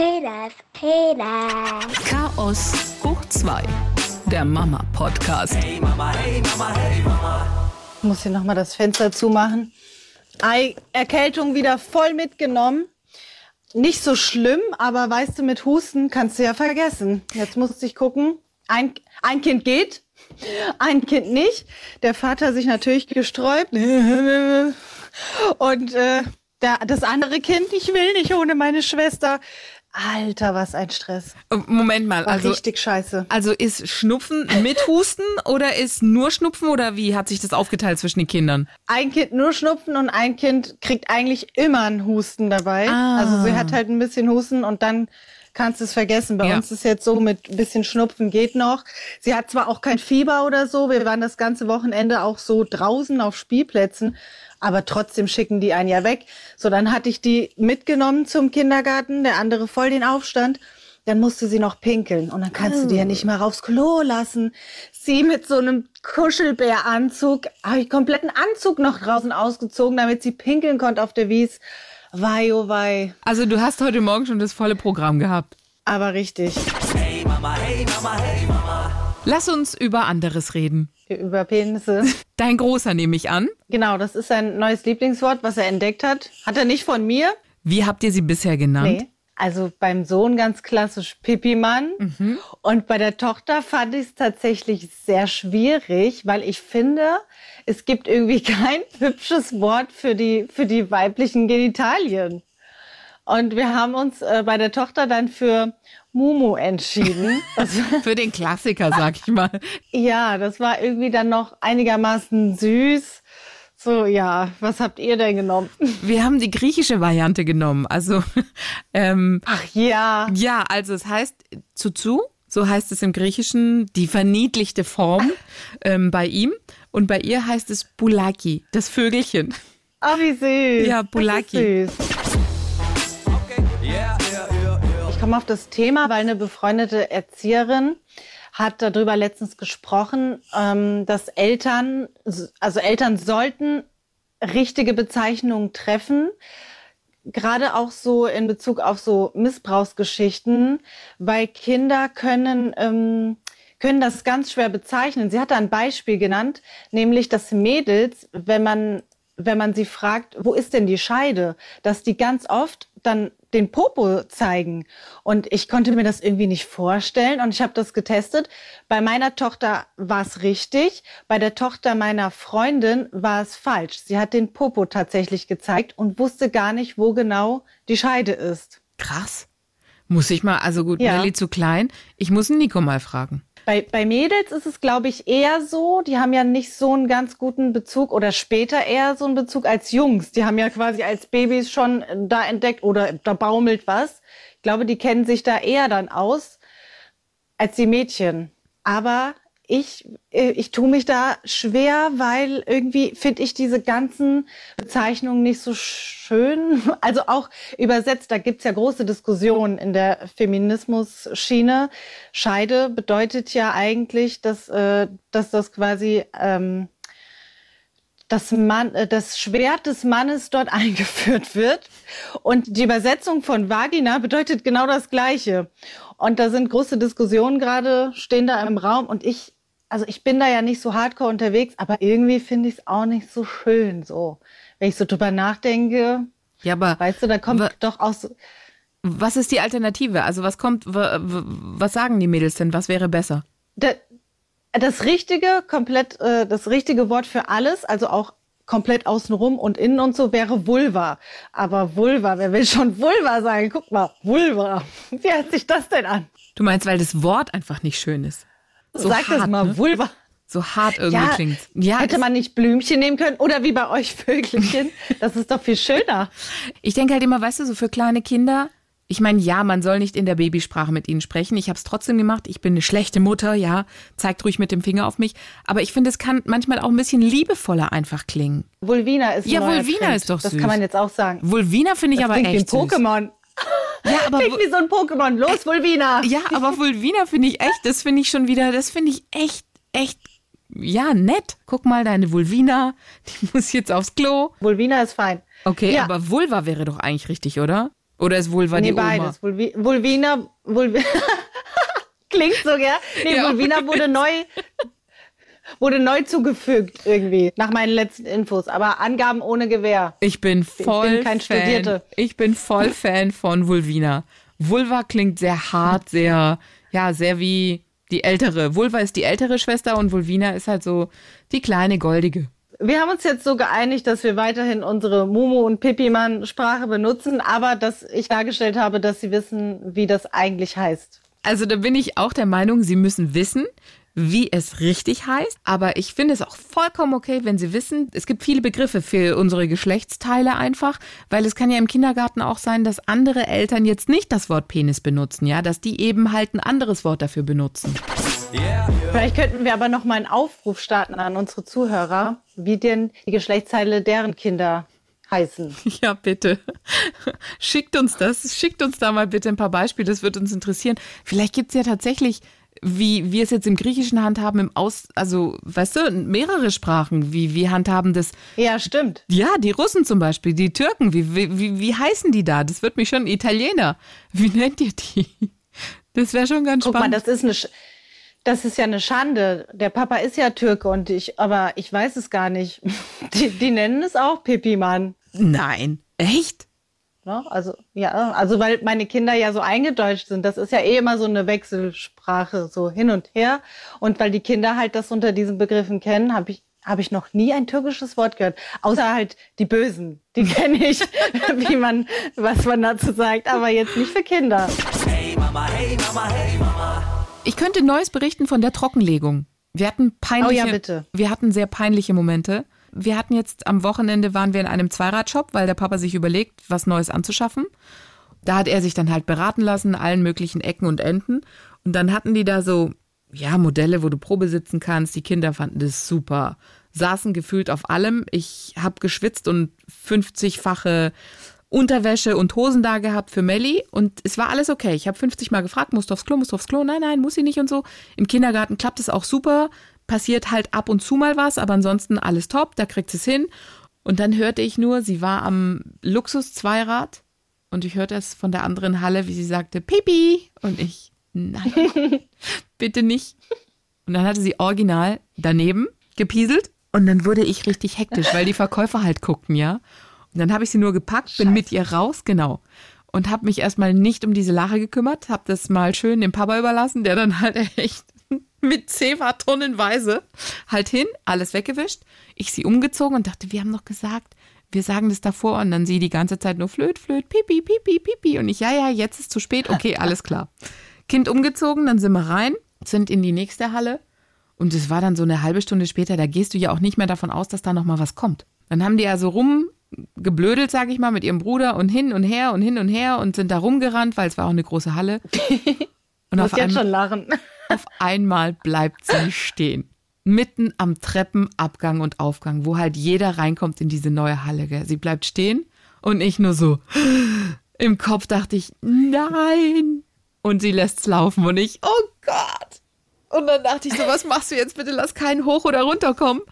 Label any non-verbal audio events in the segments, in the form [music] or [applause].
Peters, Peters. Chaos hoch 2. Der Mama-Podcast. Hey Mama, hey Mama, hey Mama. Ich muss hier nochmal das Fenster zumachen. Ei, Erkältung wieder voll mitgenommen. Nicht so schlimm, aber weißt du, mit Husten kannst du ja vergessen. Jetzt musste ich gucken. Ein, ein Kind geht, [laughs] ein Kind nicht. Der Vater sich natürlich gesträubt. [laughs] Und äh, der, das andere Kind, ich will nicht ohne meine Schwester. Alter, was ein Stress. Moment mal, War also, richtig scheiße. also ist Schnupfen mit Husten oder ist nur Schnupfen oder wie hat sich das aufgeteilt zwischen den Kindern? Ein Kind nur Schnupfen und ein Kind kriegt eigentlich immer einen Husten dabei. Ah. Also sie hat halt ein bisschen Husten und dann kannst du es vergessen. Bei Ja. uns ist jetzt so mit ein bisschen Schnupfen geht noch. Sie hat zwar auch kein Fieber oder so. Wir waren das ganze Wochenende auch so draußen auf Spielplätzen. Aber trotzdem schicken die einen ja weg. So, dann hatte ich die mitgenommen zum Kindergarten, der andere voll den Aufstand. Dann musste sie noch pinkeln und dann kannst du die ja nicht mal raufs Klo lassen. Sie mit so einem Kuschelbäranzug, habe ich kompletten Anzug noch draußen ausgezogen, damit sie pinkeln konnte auf der Wies. Wei, oh wei. Also du hast heute Morgen schon das volle Programm gehabt. Aber richtig. Hey Mama, hey Mama, hey Mama. Lass uns über anderes reden. Über Penisse. Dein Großer nehme ich an. Genau, das ist sein neues Lieblingswort, was er entdeckt hat. Hat er nicht von mir? Wie habt ihr sie bisher genannt? Nee. Also beim Sohn ganz klassisch Pipi-Mann. Und bei der Tochter fand ich es tatsächlich sehr schwierig, weil ich finde, es gibt irgendwie [laughs] kein hübsches Wort für die, für die weiblichen Genitalien. Und wir haben uns äh, bei der Tochter dann für Mumu entschieden. [laughs] Für den Klassiker, sag ich mal. ja, das war irgendwie dann noch einigermaßen süß. So, ja, was habt ihr denn genommen? Wir haben die griechische Variante genommen. Also, [laughs] ähm, Ach ja. ja, also es heißt Zuzu, so heißt es im Griechischen, die verniedlichte Form ähm, bei ihm. Und bei ihr heißt es Bulaki, das Vögelchen. Oh, wie süß. Ja, Bulaki. süß. Komme auf das Thema, weil eine befreundete Erzieherin hat darüber letztens gesprochen, ähm, dass Eltern, also Eltern sollten richtige Bezeichnungen treffen, gerade auch so in Bezug auf so Missbrauchsgeschichten, weil Kinder können ähm, können das ganz schwer bezeichnen. Sie hat da ein Beispiel genannt, nämlich dass Mädels, wenn man wenn man sie fragt, wo ist denn die Scheide, dass die ganz oft dann den Popo zeigen. Und ich konnte mir das irgendwie nicht vorstellen und ich habe das getestet. Bei meiner Tochter war es richtig, bei der Tochter meiner Freundin war es falsch. Sie hat den Popo tatsächlich gezeigt und wusste gar nicht, wo genau die Scheide ist. Krass. Muss ich mal, also gut, Ja. Nelly zu klein. Ich muss Nico mal fragen. Bei, bei Mädels ist es, glaube ich, eher so, die haben ja nicht so einen ganz guten Bezug oder später eher so einen Bezug als Jungs. Die haben ja quasi als Babys schon äh, da entdeckt oder da baumelt was. Ich glaube, die kennen sich da eher dann aus als die Mädchen. Aber ich, äh, ich tue mich da schwer, weil irgendwie finde ich diese ganzen Bezeichnungen nicht so schön. [laughs] Also auch übersetzt, da gibt's ja große Diskussionen in der Feminismus-Schiene. Scheide bedeutet ja eigentlich, dass, äh, dass das quasi ähm, das, Mann, äh, das Schwert des Mannes dort [laughs] eingeführt wird. Und die Übersetzung von Vagina bedeutet genau das Gleiche. Und da sind große Diskussionen gerade, stehen da im Raum. Und ich, also ich bin da ja nicht so hardcore unterwegs, aber irgendwie finde ich es auch nicht so schön so. Wenn ich so drüber nachdenke, Ja, aber weißt du, da kommt doch auch so, was ist die Alternative? Also was kommt, wa- wa- was sagen die Mädels denn? Was wäre besser? Da- das richtige, komplett, äh, das richtige Wort für alles, also auch komplett außenrum und innen und so wäre Vulva. Aber Vulva, wer will schon Vulva sagen? Guck mal, Vulva. [laughs] Wie hört sich das denn an? Du meinst, weil das Wort einfach nicht schön ist. So Sag das hart, mal, ne? Vulva. So hart irgendwie klingt. Ja, hätte das- man nicht Blümchen nehmen können oder wie bei euch Vögelchen. [laughs] Das ist doch viel schöner. Ich denke halt immer, weißt du, so für kleine Kinder, ich meine, ja, man soll nicht in der Babysprache mit ihnen sprechen. Ich habe es trotzdem gemacht. Ich bin eine schlechte Mutter, ja, zeigt ruhig mit dem Finger auf mich. Aber ich finde, es kann manchmal auch ein bisschen liebevoller einfach klingen. Vulvina ist Ja, Vulvina Trend. ist doch Das süß. kann man jetzt auch sagen. Vulvina finde ich Das aber klingt wie echt süß. Ja, aber Klingt wie so ein Pokémon. Los, Vulvina. ja, aber Vulvina finde ich echt, das finde ich schon wieder, das finde ich echt, echt, ja, nett. Guck mal, deine Vulvina, die [laughs] muss jetzt aufs Klo. Vulvina ist fein. Okay, Ja. aber Vulva wäre doch eigentlich richtig, oder? Oder ist Vulva nee, die Oma? beides. Vulvi Vulvina, Vulvi [laughs] klingt so, gell? Nee, Ja. Vulvina wurde neu, wurde neu zugefügt irgendwie, nach meinen letzten Infos. Aber Angaben ohne Gewähr. Ich bin voll kein Fan. Studierte. Ich bin voll [laughs] Fan von Vulvina. Vulva klingt sehr hart, sehr, ja, sehr wie die ältere. Vulva ist die ältere Schwester und Vulvina ist halt so die kleine goldige. Wir haben uns jetzt so geeinigt, dass wir weiterhin unsere Mumu und Pipimann-Sprache benutzen, aber dass ich dargestellt habe, dass sie wissen, wie das eigentlich heißt. Also da bin ich auch der Meinung, sie müssen wissen, wie es richtig heißt. Aber ich finde es auch vollkommen okay, wenn sie wissen, es gibt viele Begriffe für unsere Geschlechtsteile einfach, weil es kann ja im Kindergarten auch sein, dass andere Eltern jetzt nicht das Wort Penis benutzen, ja, dass die eben halt ein anderes Wort dafür benutzen. Vielleicht könnten wir aber noch mal einen Aufruf starten an unsere Zuhörer, wie denn die Geschlechtsteile deren Kinder heißen. [laughs] Ja, bitte. Schickt uns das. Schickt uns da mal bitte ein paar Beispiele. Das wird uns interessieren. Vielleicht gibt's ja tatsächlich, wie wir es jetzt im Griechischen handhaben, im Aus, also, weißt du, mehrere Sprachen. Wie, wie handhaben das Ja, stimmt. Ja, die Russen zum Beispiel, die Türken, wie, wie, wie, wie heißen die da? Das wird mich schon Italiener. Wie nennt ihr die? Das wäre schon ganz Guck mal, spannend. das ist eine, Sch- das ist ja eine Schande. Der Papa ist ja Türke und ich, aber ich weiß es gar nicht. [laughs] Die, die nennen es auch Pipimann. Nein. Echt? Ne? Also, ja, also weil meine Kinder ja so eingedeutscht sind. Das ist ja eh immer so eine Wechselsprache, so hin und her. Und weil die Kinder halt das unter diesen Begriffen kennen, habe ich, habe ich noch nie ein türkisches Wort gehört. Außer halt die Bösen. Die kenne ich, [laughs] wie man, was man dazu sagt. Aber jetzt nicht für Kinder. Ich könnte Neues berichten von der Trockenlegung. Wir hatten peinliche, Oh ja, bitte. wir hatten sehr peinliche Momente. Wir hatten jetzt am Wochenende waren wir in einem Zweiradshop, weil der Papa sich überlegt, was Neues anzuschaffen. Da hat er sich dann halt beraten lassen, allen möglichen Ecken und Enden. Und dann hatten die da so, ja, Modelle, wo du Probe sitzen kannst. Die Kinder fanden das super. Saßen gefühlt auf allem. Ich habe geschwitzt und 50-fache Unterwäsche und Hosen da gehabt für Melli und es war alles okay. Ich habe 50 Mal gefragt, musst du aufs Klo, musst du aufs Klo? Nein, nein, muss sie nicht und so. Im Kindergarten klappt es auch super, passiert halt ab und zu mal was, aber ansonsten alles top, da kriegt sie es hin. Und dann hörte ich nur, sie war am Luxus-Zweirad und ich hörte es von der anderen Halle, wie sie sagte, Pipi. Und ich, nein, bitte nicht. Und dann hatte sie original daneben gepieselt und dann wurde ich richtig hektisch, weil die Verkäufer halt guckten, ja. Und dann habe ich sie nur gepackt, bin mit ihr raus, genau. Und habe mich erstmal nicht um diese Lache gekümmert, habe das mal schön dem Papa überlassen, der dann halt echt [laughs] mit Zewa tonnenweise halt hin, alles weggewischt. Ich sie umgezogen und dachte, wir haben doch gesagt, wir sagen das davor und dann sie die ganze Zeit nur flöt, flöt, pipi, pipi, pipi und ich, ja, ja, jetzt ist zu spät, okay, [laughs] alles klar. Kind umgezogen, dann sind wir rein, sind in die nächste Halle und es war dann so eine halbe Stunde später, da gehst du ja auch nicht mehr davon aus, dass da noch mal was kommt. Dann haben die ja so rumgeblödelt, sag ich mal, mit ihrem Bruder und hin und her und hin und her und sind da rumgerannt, weil es war auch eine große Halle. [laughs] Und auf einmal, schon lachen. [laughs] auf einmal bleibt sie stehen. Mitten am Treppenabgang und Aufgang, wo halt jeder reinkommt in diese neue Halle. Gell? Sie bleibt stehen und ich nur so. [gasps] Im Kopf dachte ich, nein. Und sie lässt's laufen und ich, oh Gott. Und dann dachte ich so, was machst du jetzt? Bitte lass keinen hoch oder runterkommen.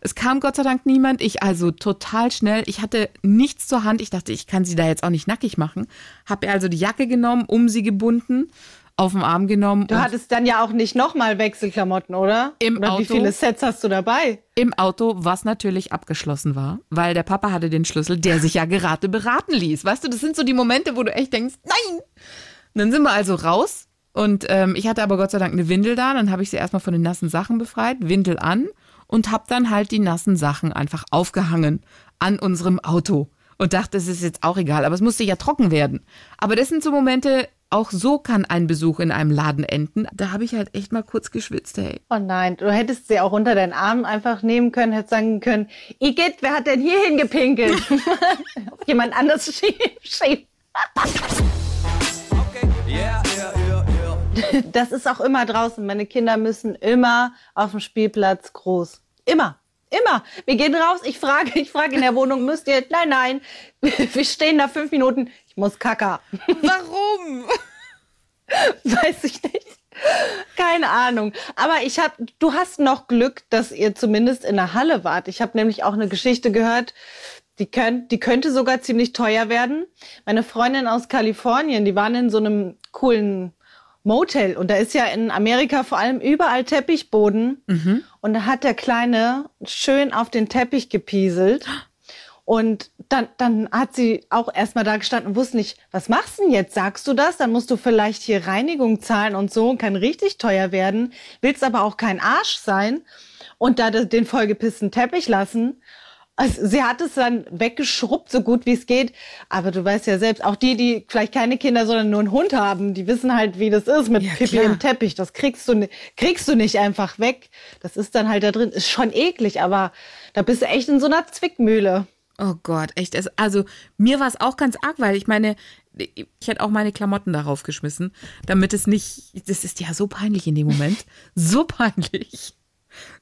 Es kam Gott sei Dank niemand. Ich also total schnell. Ich hatte nichts zur Hand. Ich dachte, ich kann sie da jetzt auch nicht nackig machen. Hab ihr also die Jacke genommen, um sie gebunden, auf den Arm genommen. Du hattest dann ja auch nicht nochmal Wechselklamotten, oder? Im oder wie Auto. viele Sets hast du dabei? Im Auto, was natürlich abgeschlossen war, weil der Papa hatte den Schlüssel, der sich ja gerade beraten ließ. Weißt du, das sind so die Momente, wo du echt denkst, nein! Und dann sind wir also raus und ähm, ich hatte aber Gott sei Dank eine Windel da. Dann habe ich sie erstmal von den nassen Sachen befreit, Windel an und habe dann halt die nassen Sachen einfach aufgehangen an unserem Auto und dachte, es ist jetzt auch egal, aber es musste ja trocken werden. Aber das sind so Momente, auch so kann ein Besuch in einem Laden enden. Da habe ich halt echt mal kurz geschwitzt, ey. Oh nein, du hättest sie auch unter deinen Arm einfach nehmen können, hättest sagen können, Igitt, wer hat denn hier hingepinkelt? Auf [laughs] jemand anders schieben. schieben. Okay, yeah, yeah, yeah, yeah. Das ist auch immer draußen. Meine Kinder müssen immer auf dem Spielplatz groß. Immer. Immer. Wir gehen raus. Ich frage, ich frage in der Wohnung, müsst ihr? Nein, nein. [laughs] Wir stehen da fünf Minuten. Ich muss kacker. [laughs] Warum? Weiß ich nicht. Keine Ahnung. Aber ich hab, du hast noch Glück, dass ihr zumindest in der Halle wart. Ich habe nämlich auch eine Geschichte gehört. Die, könnt, die könnte sogar ziemlich teuer werden. Meine Freundin aus Kalifornien, die waren in so einem coolen Motel und da ist ja in Amerika vor allem überall Teppichboden und da hat der Kleine schön auf den Teppich gepieselt und dann, dann hat sie auch erstmal da gestanden und wusste nicht, was machst du denn jetzt? Sagst du das? Dann musst du vielleicht hier Reinigung zahlen und so und kann richtig teuer werden. Willst aber auch kein Arsch sein und da den vollgepissten Teppich lassen. Also sie hat es dann weggeschrubbt, so gut wie es geht. Aber du weißt ja selbst, auch die, die vielleicht keine Kinder, sondern nur einen Hund haben, die wissen halt, wie das ist mit Ja, Pipi klar. im Teppich. Das kriegst du, kriegst du nicht einfach weg. Das ist dann halt da drin. Ist schon eklig, aber da bist du echt in so einer Zwickmühle. Oh Gott, echt. Es- Also mir war es auch ganz arg, weil ich meine, ich hätte auch meine Klamotten darauf geschmissen, damit es nicht. Das ist ja so peinlich in dem Moment. [laughs] So peinlich.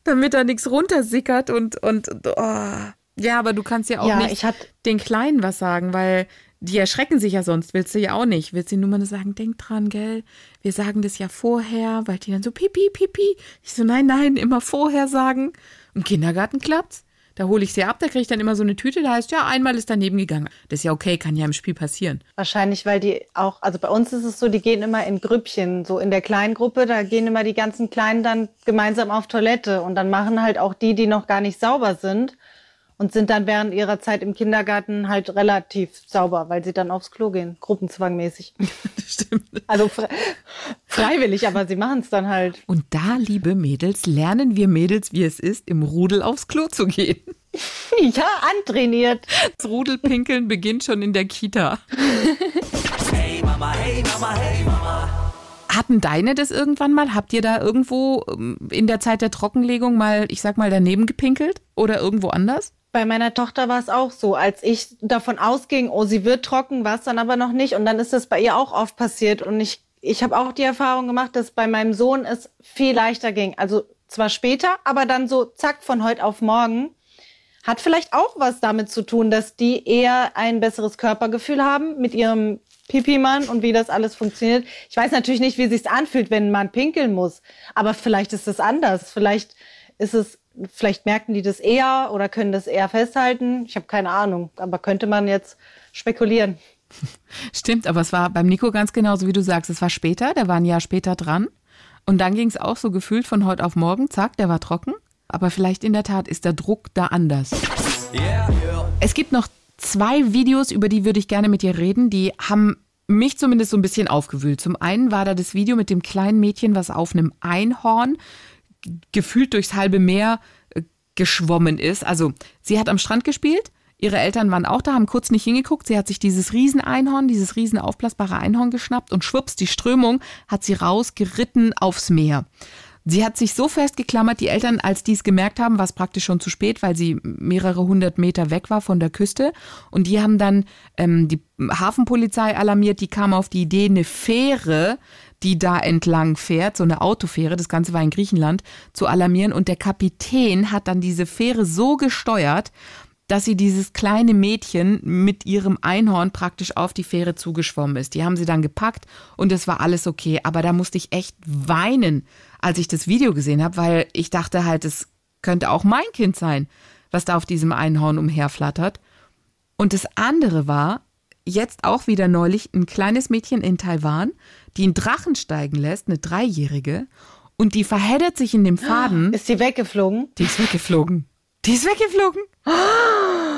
Damit da nichts runtersickert und, und, und oh. Ja, aber du kannst ja auch Ja, nicht ich hatte- den Kleinen was sagen, weil die erschrecken sich ja sonst, willst du ja auch nicht. Willst du nur mal sagen, denk dran, gell? Wir sagen das ja vorher, weil die dann so pipi, pipi. Ich so, nein, nein, immer vorher sagen. Im Kindergarten klappt's. Da hole ich sie ab, da kriege ich dann immer so eine Tüte, da heißt, ja, einmal ist daneben gegangen. Das ist ja okay, kann ja im Spiel passieren. Wahrscheinlich, weil die auch, also bei uns ist es so, die gehen immer in Grüppchen, so in der kleinen Gruppe, da gehen immer die ganzen Kleinen dann gemeinsam auf Toilette und dann machen halt auch die, die noch gar nicht sauber sind und sind dann während ihrer Zeit im Kindergarten halt relativ sauber, weil sie dann aufs Klo gehen, gruppenzwangmäßig. [laughs] Stimmt. Also fre freiwillig, aber sie machen es dann halt. Und da, liebe Mädels, lernen wir Mädels, wie es ist, im Rudel aufs Klo zu gehen. [laughs] Ja, antrainiert. Das Rudelpinkeln beginnt schon in der Kita. Hey Mama, hey Mama, hey Mama. Hatten deine das irgendwann mal? Habt ihr da irgendwo ähm, in der Zeit der Trockenlegung mal, ich sag mal, daneben gepinkelt? Oder irgendwo anders? Bei meiner Tochter war es auch so, als ich davon ausging, oh, sie wird trocken, war es dann aber noch nicht. Und dann ist das bei ihr auch oft passiert. Und ich, ich habe auch die Erfahrung gemacht, dass bei meinem Sohn es viel leichter ging. Also zwar später, aber dann so zack von heute auf morgen. Hat vielleicht auch was damit zu tun, dass die eher ein besseres Körpergefühl haben mit ihrem Pipi-Mann und wie das alles funktioniert. Ich weiß natürlich nicht, wie sich's anfühlt, wenn Mann pinkeln muss. Aber vielleicht ist es anders. Vielleicht ist es, vielleicht merken die das eher oder können das eher festhalten. Ich habe keine Ahnung. Aber könnte man jetzt spekulieren. [laughs] Stimmt, aber es war beim Nico ganz genauso, wie du sagst. Es war später, der war ein Jahr später dran. Und dann ging es auch so gefühlt von heute auf morgen, zack, der war trocken. Aber vielleicht in der Tat ist der Druck da anders. Yeah, yeah. Es gibt noch zwei Videos, über die würde ich gerne mit dir reden. Die haben mich zumindest so ein bisschen aufgewühlt. Zum einen war da das Video mit dem kleinen Mädchen, was auf einem Einhorn gefühlt durchs halbe Meer äh, geschwommen ist. Also sie hat am Strand gespielt. Ihre Eltern waren auch da, haben kurz nicht hingeguckt. Sie hat sich dieses Rieseneinhorn, dieses riesen aufblasbare Einhorn geschnappt und schwupps, die Strömung hat sie rausgeritten aufs Meer. Sie hat sich so festgeklammert, die Eltern, als die es gemerkt haben, war es praktisch schon zu spät, weil sie mehrere hundert Meter weg war von der Küste. Und die haben dann ähm, die Hafenpolizei alarmiert, die kam auf die Idee, eine Fähre, die da entlang fährt, so eine Autofähre, das Ganze war in Griechenland, zu alarmieren. Und der Kapitän hat dann diese Fähre so gesteuert, dass sie dieses kleine Mädchen mit ihrem Einhorn praktisch auf die Fähre zugeschwommen ist. Die haben sie dann gepackt und es war alles okay. Aber da musste ich echt weinen, als ich das Video gesehen habe, weil ich dachte halt, es könnte auch mein Kind sein, was da auf diesem Einhorn umherflattert. Und das andere war, jetzt auch wieder neulich, ein kleines Mädchen in Taiwan, die einen Drachen steigen lässt, eine Dreijährige, und die verheddert sich in dem Faden. Ist sie weggeflogen? Die ist weggeflogen. Die ist weggeflogen.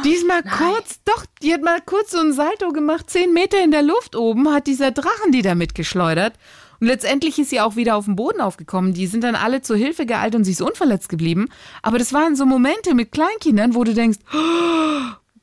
Die ist mal kurz, doch, die hat mal kurz so ein Salto gemacht, zehn Meter in der Luft oben, hat dieser Drachen die da mitgeschleudert. Und letztendlich ist sie auch wieder auf den Boden aufgekommen. Die sind dann alle zur Hilfe geeilt und sie ist unverletzt geblieben. Aber das waren so Momente mit Kleinkindern, wo du denkst,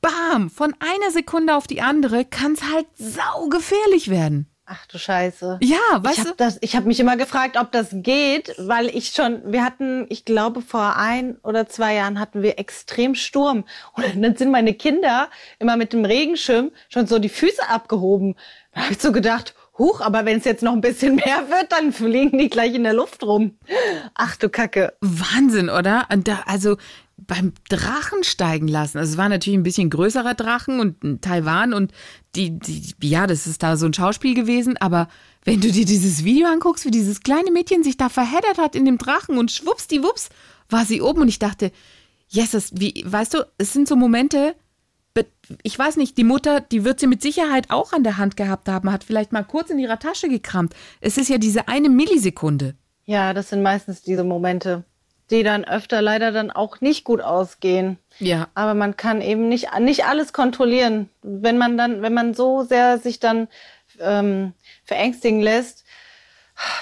bam, von einer Sekunde auf die andere kann es halt saugefährlich werden. Ach du Scheiße. Ja, Ich weißt habe du? das, ich habe mich immer gefragt, ob das geht, weil ich schon, wir hatten, ich glaube vor ein oder zwei Jahren hatten wir extrem Sturm und dann sind meine Kinder immer mit dem Regenschirm schon so die Füße abgehoben. Da habe ich so gedacht, huch, aber wenn es jetzt noch ein bisschen mehr wird, dann fliegen die gleich in der Luft rum. Ach du Kacke. Wahnsinn, oder? Und da, also beim Drachen steigen lassen. Also es war natürlich ein bisschen größerer Drachen und Taiwan und die, die, ja, das ist da so ein Schauspiel gewesen, aber wenn du dir dieses Video anguckst, wie dieses kleine Mädchen sich da verheddert hat in dem Drachen und schwuppsdiwupps war sie oben und ich dachte, Jesus, wie, weißt du, es sind so Momente, ich weiß nicht, die Mutter, die wird sie mit Sicherheit auch an der Hand gehabt haben, hat vielleicht mal kurz in ihrer Tasche gekramt. Es ist ja diese eine Millisekunde. Ja, das sind meistens diese Momente, die dann öfter leider dann auch nicht gut ausgehen. Ja. Aber man kann eben nicht, nicht alles kontrollieren. Wenn man dann, wenn man so sehr sich dann ähm, verängstigen lässt,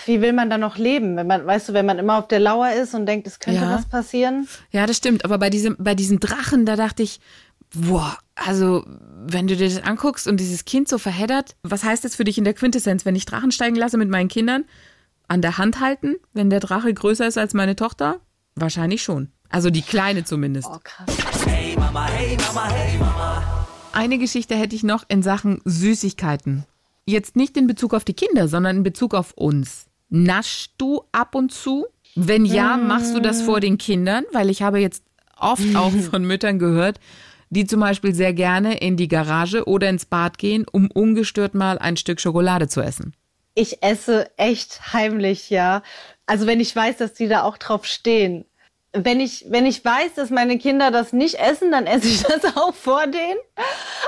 wie will man dann noch leben? Wenn man, weißt du, wenn man immer auf der Lauer ist und denkt, es könnte Ja. was passieren. Ja, das stimmt. Aber bei diesem, bei diesem Drachen, da dachte ich, boah, also wenn du dir das anguckst und dieses Kind so verheddert, was heißt das für dich in der Quintessenz, wenn ich Drachen steigen lasse mit meinen Kindern? An der Hand halten, wenn der Drache größer ist als meine Tochter? Wahrscheinlich schon. Also die kleine zumindest. Oh, krass. Eine Geschichte hätte ich noch in Sachen Süßigkeiten. Jetzt nicht in Bezug auf die Kinder, sondern in Bezug auf uns. Naschst du ab und zu? Wenn ja, machst du das vor den Kindern? Weil ich habe jetzt oft auch [laughs] von Müttern gehört, die zum Beispiel sehr gerne in die Garage oder ins Bad gehen, um ungestört mal ein Stück Schokolade zu essen. Ich esse echt heimlich, ja. Also wenn ich weiß, dass die da auch drauf stehen. Wenn ich, wenn ich weiß, dass meine Kinder das nicht essen, dann esse ich das [laughs] auch vor denen.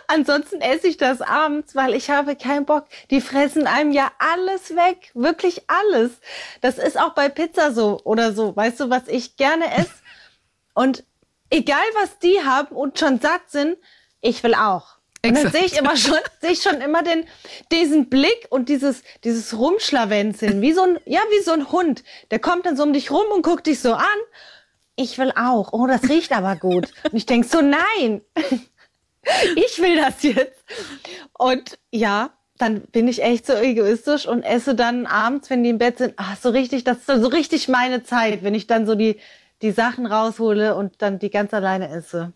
Ansonsten esse ich das abends, weil ich habe keinen Bock. Die fressen einem ja alles weg. Wirklich alles. Das ist auch bei Pizza so oder so. Weißt du, was ich gerne esse? Und egal was die haben und schon satt sind, ich will auch. Und dann sehe ich immer schon, [laughs] sehe ich schon immer den, diesen Blick und dieses, dieses Rumschlawenzeln, wie so ein, ja, wie so ein Hund. Der kommt dann so um dich rum und guckt dich so an. Ich will auch. Oh, das riecht aber gut. Und ich denk so, nein. [laughs] Ich will das jetzt. Und ja, dann bin ich echt so egoistisch und esse dann abends, wenn die im Bett sind, ach, so richtig, das ist so richtig meine Zeit, wenn ich dann so die, die Sachen raushole und dann die ganz alleine esse.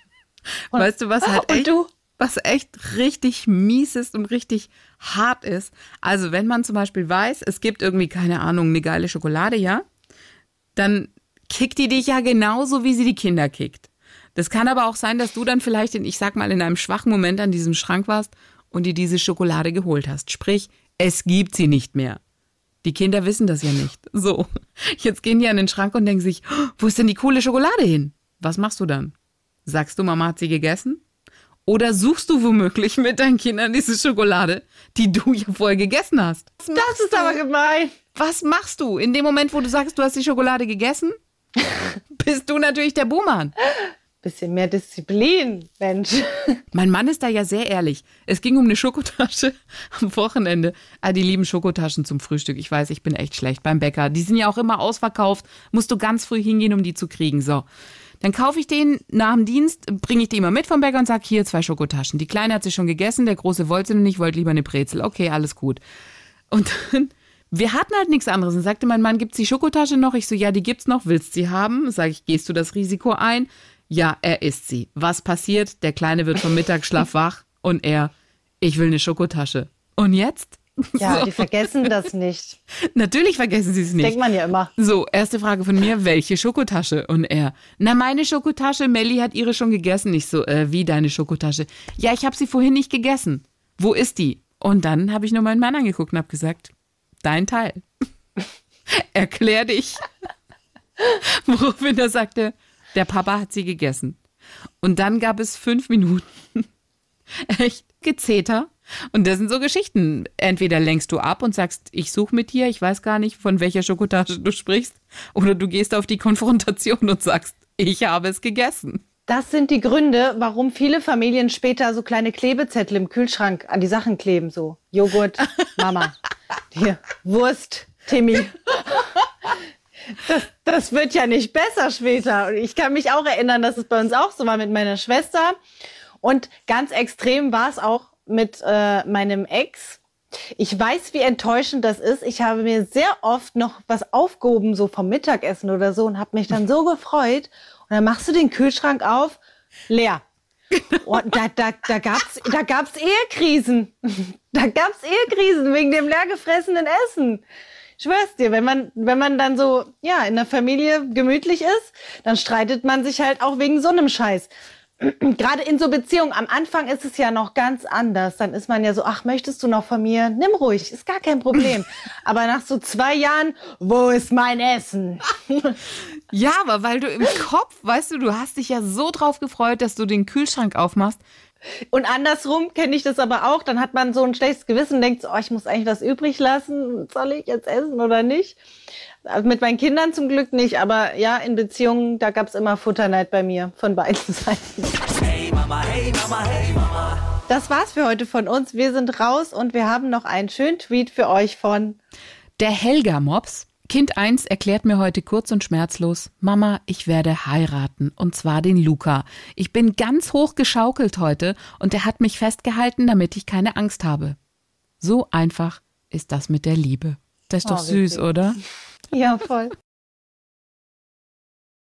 [laughs] weißt du, was halt Und echt, du? was echt richtig mies ist und richtig hart ist? Also, wenn man zum Beispiel weiß, es gibt irgendwie, keine Ahnung, eine geile Schokolade, ja, dann kickt die dich ja genauso, wie sie die Kinder kickt. Das kann aber auch sein, dass du dann vielleicht in, ich sag mal, in einem schwachen Moment an diesem Schrank warst und dir diese Schokolade geholt hast. Sprich, es gibt sie nicht mehr. Die Kinder wissen das ja nicht. So, jetzt gehen die an den Schrank und denken sich, "Oh, wo ist denn die coole Schokolade hin? Was machst du dann? Sagst du, Mama hat sie gegessen? Oder suchst du womöglich mit deinen Kindern diese Schokolade, die du ja vorher gegessen hast? Das ist aber gemein. Was machst du in dem Moment, wo du sagst, du hast die Schokolade gegessen? [laughs] Bist du natürlich der Buhmann. Bisschen mehr Disziplin, Mensch. [laughs] Mein Mann ist da ja sehr ehrlich. Es ging um eine Schokotasche [laughs] am Wochenende. Ah, die lieben Schokotaschen zum Frühstück. Ich weiß, ich bin echt schlecht beim Bäcker. Die sind ja auch immer ausverkauft. Musst du ganz früh hingehen, um die zu kriegen. So. Dann kaufe ich den nach dem Dienst, bringe ich die immer mit vom Bäcker und sage, hier zwei Schokotaschen. Die Kleine hat sie schon gegessen, der Große wollte sie noch nicht, wollte lieber eine Brezel. Okay, alles gut. Und dann, wir hatten halt nichts anderes. Dann sagte mein Mann, gibt's die Schokotasche noch? Ich so, ja, die gibt's noch. Willst sie haben? Sag ich, gehst du das Risiko ein? Ja, er isst sie. Was passiert? Der Kleine wird vom Mittagsschlaf wach und er, ich will eine Schokotasche. Und jetzt? Ja, So. die vergessen das nicht. Natürlich vergessen sie es nicht. Denkt man ja immer. So, erste Frage von mir, welche Schokotasche? Und er, na meine Schokotasche, Melli hat ihre schon gegessen. Ich so, äh, wie deine Schokotasche? Ja, ich habe sie vorhin nicht gegessen. Wo ist die? Und dann habe ich nur meinen Mann angeguckt und habe gesagt, dein Teil. [laughs] Erklär dich. [laughs] Woraufhin er sagte, der Papa hat sie gegessen. Und dann gab es fünf Minuten [laughs] echt Gezeter. Und das sind so Geschichten. Entweder lenkst du ab und sagst, ich suche mit dir, ich weiß gar nicht, von welcher Schokotasche du sprichst. Oder du gehst auf die Konfrontation und sagst, ich habe es gegessen. Das sind die Gründe, warum viele Familien später so kleine Klebezettel im Kühlschrank an die Sachen kleben. So Joghurt, Mama, hier, Wurst, Timmy. Das, das wird ja nicht besser später. Und ich kann mich auch erinnern, dass es bei uns auch so war mit meiner Schwester. Und ganz extrem war es auch mit äh, meinem Ex. Ich weiß, wie enttäuschend das ist. Ich habe mir sehr oft noch was aufgehoben, so vom Mittagessen oder so, und habe mich dann so gefreut. Und dann machst du den Kühlschrank auf, leer. Und da, da, da gab's, da gab's Ehekrisen. Da gab's Ehekrisen wegen dem leer gefressenen Essen. Ich schwör's dir, wenn man, wenn man dann so, ja, in der Familie gemütlich ist, dann streitet man sich halt auch wegen so einem Scheiß. Gerade in so Beziehungen, am Anfang ist es ja noch ganz anders. Dann ist man ja so, ach, möchtest du noch von mir? Nimm ruhig, ist gar kein Problem. [laughs] Aber nach so zwei Jahren, wo ist mein Essen? Ja, aber weil du im Kopf, weißt du, du hast dich ja so drauf gefreut, dass du den Kühlschrank aufmachst. Und andersrum kenne ich das aber auch. Dann hat man so ein schlechtes Gewissen und denkt, so, oh, ich muss eigentlich was übrig lassen. Soll ich jetzt essen oder nicht? Also mit meinen Kindern zum Glück nicht, aber ja, in Beziehungen, da gab's immer Futterneid bei mir von beiden [laughs] Seiten. Hey Mama, hey Mama, hey Mama. Das war's für heute von uns. Wir sind raus und wir haben noch einen schönen Tweet für euch von Der Helga Mops. Kind 1 erklärt mir heute kurz und schmerzlos, Mama, ich werde heiraten, und zwar den Luca. Ich bin ganz hoch geschaukelt heute und er hat mich festgehalten, damit ich keine Angst habe. So einfach ist das mit der Liebe. Das ist doch Oh, wie süß, oder? Ja, voll.